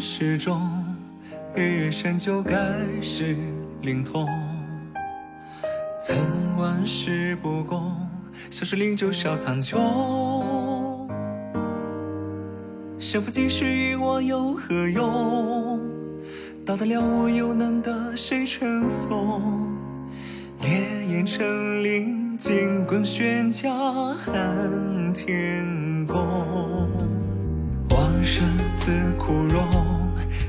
始终，日月山就该是灵通。曾万世不公，小说灵鹫笑苍穹。胜负即使与我有何用？到得了我又能得谁称颂？烈焰成林，金棍悬架撼天宫。似枯荣，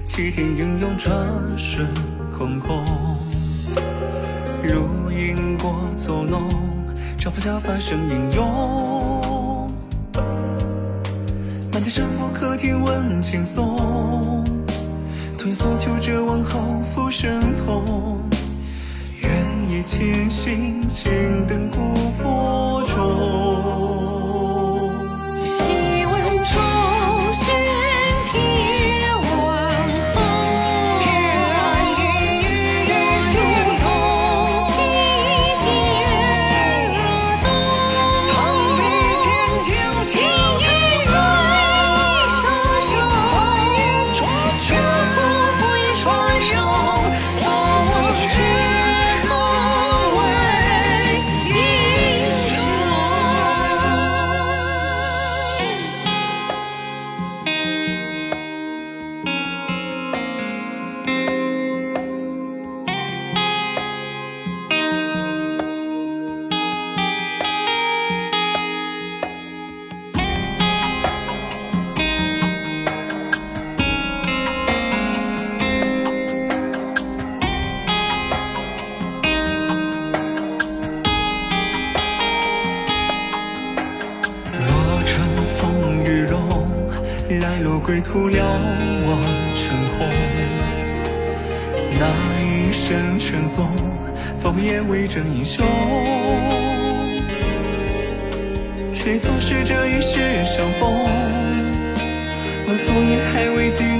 齐天英勇转瞬空空。如因果作弄，招呼下凡生英勇。满天神佛可听闻轻松，退缩求者往后复生痛。愿以千心静等古佛中。来路归途，遥望成空。那一身尘踪，放眼为证英雄。却总是这一世相逢，问夙夜还未尽。